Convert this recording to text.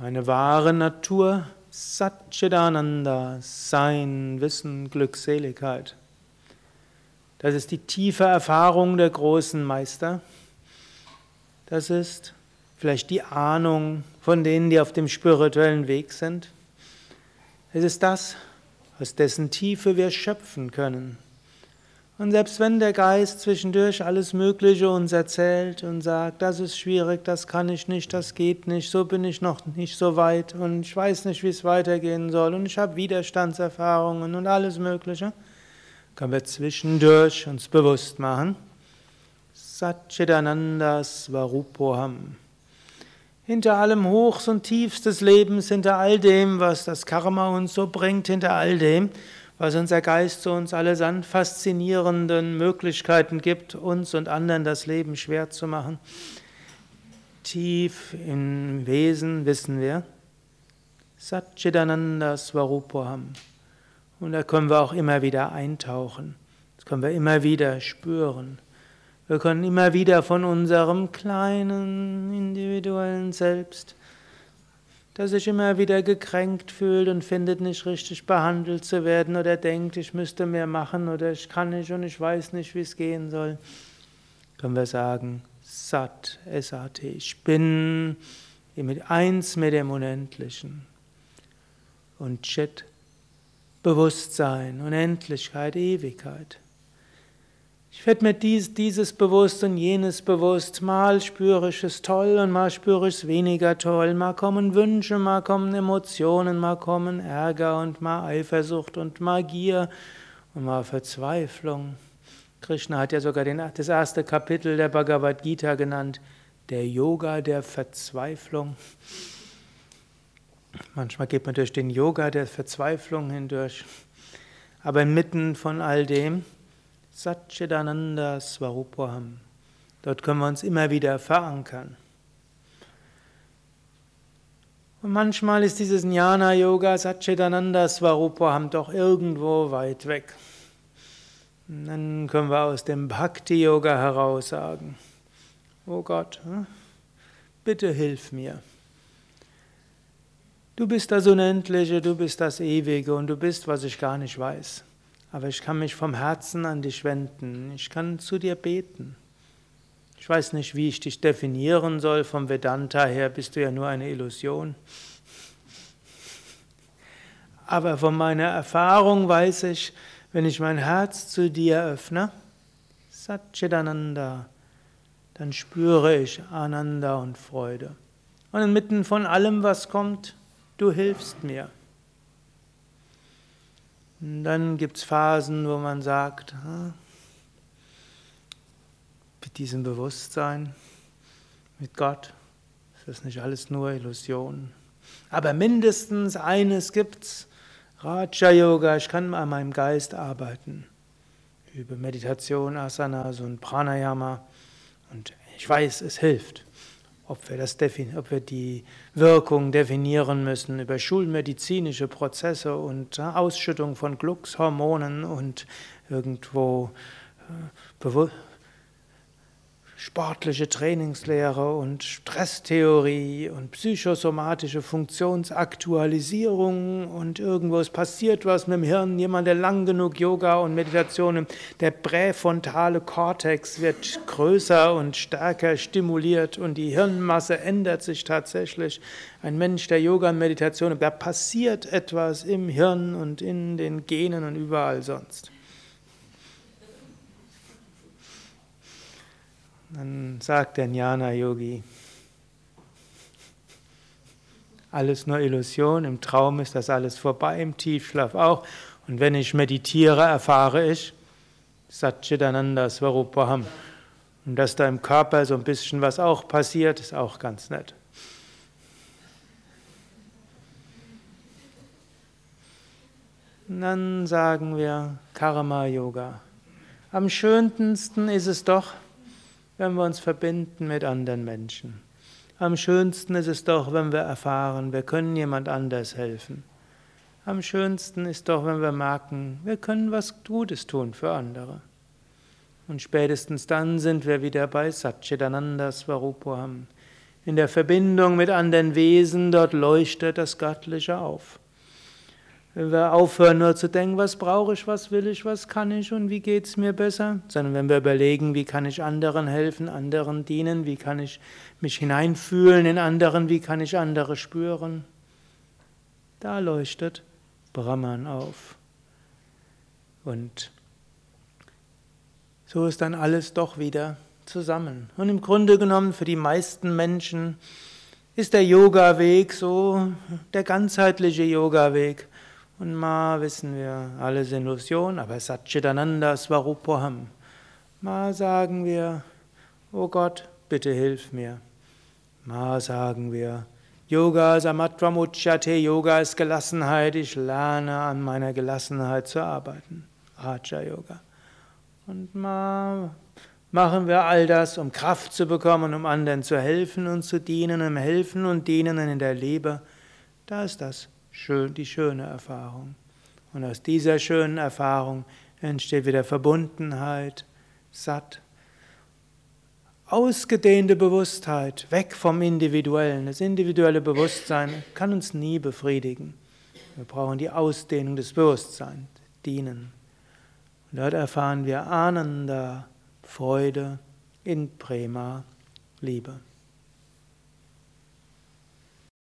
Meine wahre Natur, Satchidananda, Sein, Wissen, Glückseligkeit. Das ist die tiefe Erfahrung der großen Meister. Das ist vielleicht die Ahnung von denen, die auf dem spirituellen Weg sind. Es ist das, aus dessen Tiefe wir schöpfen können. Und selbst wenn der Geist zwischendurch alles Mögliche uns erzählt und sagt, das ist schwierig, das kann ich nicht, das geht nicht, so bin ich noch nicht so weit und ich weiß nicht, wie es weitergehen soll und ich habe Widerstandserfahrungen und alles Mögliche, können wir zwischendurch uns bewusst machen. Satchitananda Svarupoham. Hinter allem Hochs und Tiefs des Lebens, hinter all dem, was das Karma uns so bringt, hinter all dem, was unser Geist zu uns allesamt faszinierenden Möglichkeiten gibt, uns und anderen das Leben schwer zu machen. Tief im Wesen wissen wir, Satchitananda Svarupaham. Und da können wir auch immer wieder eintauchen. Das können wir immer wieder spüren. Wir können immer wieder von unserem kleinen individuellen Selbst der sich immer wieder gekränkt fühlt und findet nicht richtig behandelt zu werden oder denkt, ich müsste mehr machen oder ich kann nicht und ich weiß nicht, wie es gehen soll, können wir sagen, Sat, S-A-T, ich bin mit eins mit dem Unendlichen. Und Chit, Bewusstsein, Unendlichkeit, Ewigkeit. Ich werde mir dies, dieses bewusst und jenes bewusst. Mal spüre ich es toll und mal spüre ich es weniger toll. Mal kommen Wünsche, mal kommen Emotionen, mal kommen Ärger und mal Eifersucht und mal Gier und mal Verzweiflung. Krishna hat ja sogar den, das erste Kapitel der Bhagavad Gita genannt, der Yoga der Verzweiflung. Manchmal geht man durch den Yoga der Verzweiflung hindurch. Aber inmitten von all dem Satchidananda Svarupaham. Dort können wir uns immer wieder verankern. Und manchmal ist dieses Jnana Yoga Satchidananda Svarupaham doch irgendwo weit weg. Und dann können wir aus dem Bhakti Yoga heraus sagen: Oh Gott, hm, bitte hilf mir. Du bist das Unendliche, du bist das Ewige und du bist, was ich gar nicht weiß. Aber ich kann mich vom Herzen an dich wenden. Ich kann zu dir beten. Ich weiß nicht, wie ich dich definieren soll. Vom Vedanta her bist du ja nur eine Illusion. Aber von meiner Erfahrung weiß ich, wenn ich mein Herz zu dir öffne, Satchitananda, dann spüre ich Ananda und Freude. Und inmitten von allem, was kommt, du hilfst mir. Und dann gibt es Phasen, wo man sagt, mit diesem Bewusstsein, mit Gott, ist das nicht alles nur Illusion. Aber mindestens eines gibt's, Raja Yoga, ich kann an meinem Geist arbeiten. Über Meditation, Asanas und Pranayama. Und ich weiß, es hilft ob wir, das ob wir die Wirkung definieren müssen über schulmedizinische Prozesse und Ausschüttung von Glückshormonen und irgendwo äh, sportliche Trainingslehre und Stresstheorie und psychosomatische Funktionsaktualisierung und irgendwo es passiert was mit dem Hirn, jemand, der lang genug Yoga und Meditation, der präfrontale Kortex wird größer und stärker stimuliert und die Hirnmasse ändert sich tatsächlich. Ein Mensch, der Yoga und Meditation, da passiert etwas im Hirn und in den Genen und überall sonst. Dann sagt der Jnana-Yogi, alles nur Illusion, im Traum ist das alles vorbei, im Tiefschlaf auch. Und wenn ich meditiere, erfahre ich Satchitananda Svarupaham. Und dass da im Körper so ein bisschen was auch passiert, ist auch ganz nett. Und dann sagen wir Karma Yoga. Am schönsten ist es doch, wenn wir uns verbinden mit anderen Menschen. Am schönsten ist es doch, wenn wir erfahren, wir können jemand anders helfen. Am schönsten ist doch, wenn wir merken, wir können was Gutes tun für andere. Und spätestens dann sind wir wieder bei Satchitananda Svarupam. in der Verbindung mit anderen Wesen, dort leuchtet das Göttliche auf. Wenn wir aufhören nur zu denken, was brauche ich, was will ich, was kann ich und wie geht es mir besser, sondern wenn wir überlegen, wie kann ich anderen helfen, anderen dienen, wie kann ich mich hineinfühlen in anderen, wie kann ich andere spüren, da leuchtet Brahman auf. Und so ist dann alles doch wieder zusammen. Und im Grunde genommen für die meisten Menschen ist der Yoga-Weg so der ganzheitliche Yoga-Weg. Und mal wissen wir, alles Illusion, aber Satchitananda Svarupaham. Mal sagen wir, oh Gott, bitte hilf mir. Mal sagen wir, Yoga Samatvamuchyate, Yoga ist Gelassenheit, ich lerne an meiner Gelassenheit zu arbeiten. Raja Yoga. Und mal machen wir all das, um Kraft zu bekommen, um anderen zu helfen und zu dienen, um helfen und dienen in der Liebe. Da ist das schön, die schöne Erfahrung. Und aus dieser schönen Erfahrung entsteht wieder Verbundenheit, satt, ausgedehnte Bewusstheit, weg vom Individuellen. Das individuelle Bewusstsein kann uns nie befriedigen. Wir brauchen die Ausdehnung des Bewusstseins, dienen. Und dort erfahren wir Ananda, Freude in Prema, Liebe.